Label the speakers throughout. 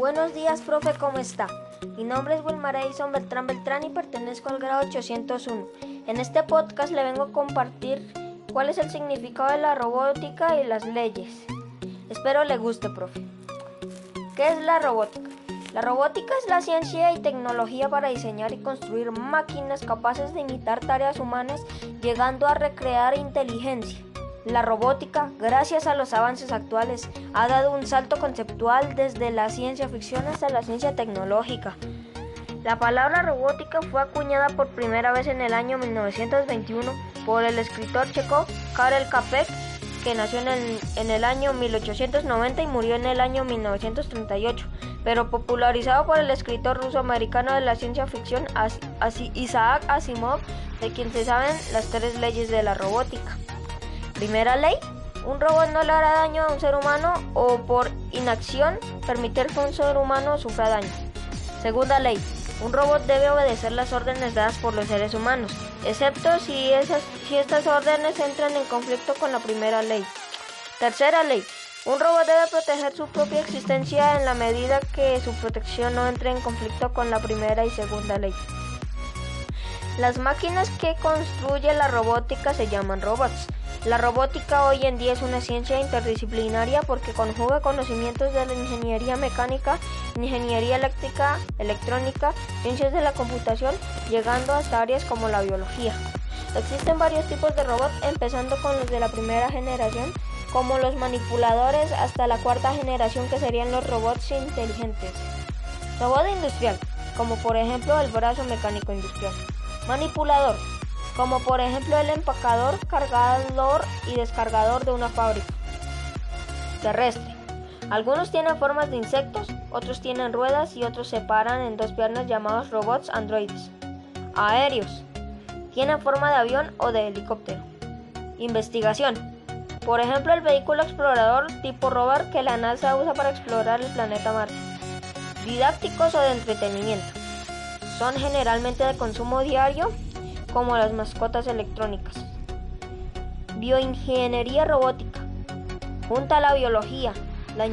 Speaker 1: Buenos días, profe, ¿cómo está? Mi nombre es Wilmar Edison Beltrán Beltrán y pertenezco al grado 801. En este podcast le vengo a compartir cuál es el significado de la robótica y las leyes. Espero le guste, profe. ¿Qué es la robótica? La robótica es la ciencia y tecnología para diseñar y construir máquinas capaces de imitar tareas humanas, llegando a recrear inteligencia. La robótica, gracias a los avances actuales, ha dado un salto conceptual desde la ciencia ficción hasta la ciencia tecnológica. La palabra robótica fue acuñada por primera vez en el año 1921 por el escritor checo Karel Capek, que nació en el, en el año 1890 y murió en el año 1938, pero popularizado por el escritor ruso-americano de la ciencia ficción Isaac Asimov, de quien se saben las tres leyes de la robótica. Primera ley, un robot no le hará daño a un ser humano o por inacción permitir que un ser humano sufra daño. Segunda ley, un robot debe obedecer las órdenes dadas por los seres humanos, excepto si, esas, si estas órdenes entran en conflicto con la primera ley. Tercera ley, un robot debe proteger su propia existencia en la medida que su protección no entre en conflicto con la primera y segunda ley. Las máquinas que construye la robótica se llaman robots. La robótica hoy en día es una ciencia interdisciplinaria porque conjuga conocimientos de la ingeniería mecánica, ingeniería eléctrica, electrónica, ciencias de la computación, llegando hasta áreas como la biología. Existen varios tipos de robots, empezando con los de la primera generación, como los manipuladores, hasta la cuarta generación que serían los robots inteligentes. Robot industrial, como por ejemplo el brazo mecánico industrial. Manipulador, como por ejemplo el empacador, cargador y descargador de una fábrica. Terrestre. Algunos tienen formas de insectos, otros tienen ruedas y otros se paran en dos piernas llamados robots androides. Aéreos. Tienen forma de avión o de helicóptero. Investigación. Por ejemplo, el vehículo explorador tipo rover que la NASA usa para explorar el planeta Marte. Didácticos o de entretenimiento. Son generalmente de consumo diario como las mascotas electrónicas. Bioingeniería robótica. Junta la biología, la,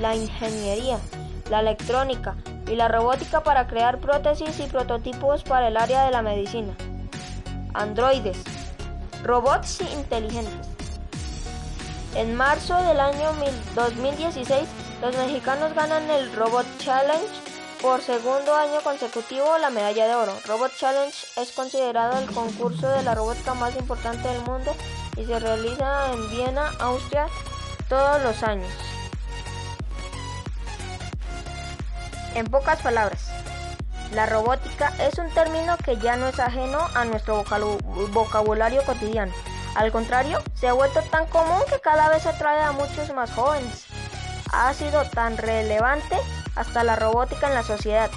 Speaker 1: la ingeniería, la electrónica y la robótica para crear prótesis y prototipos para el área de la medicina. Androides. Robots inteligentes. En marzo del año 2016, los mexicanos ganan el Robot Challenge por segundo año consecutivo la medalla de oro. Robot Challenge es considerado el concurso de la robótica más importante del mundo y se realiza en Viena, Austria, todos los años. En pocas palabras, la robótica es un término que ya no es ajeno a nuestro vocabulario cotidiano. Al contrario, se ha vuelto tan común que cada vez atrae a muchos más jóvenes. Ha sido tan relevante hasta la robótica en la sociedad,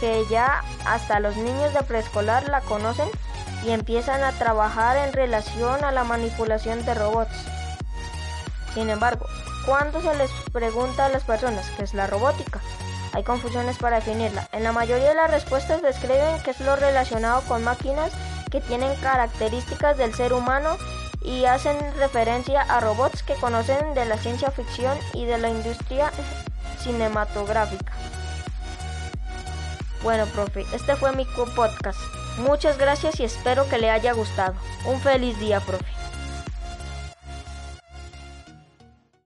Speaker 1: que ya hasta los niños de preescolar la conocen y empiezan a trabajar en relación a la manipulación de robots. Sin embargo, cuando se les pregunta a las personas qué es la robótica, hay confusiones para definirla. En la mayoría de las respuestas describen que es lo relacionado con máquinas que tienen características del ser humano y hacen referencia a robots que conocen de la ciencia ficción y de la industria cinematográfica. Bueno, profe, este fue mi podcast. Muchas gracias y espero que le haya gustado. Un feliz día, profe.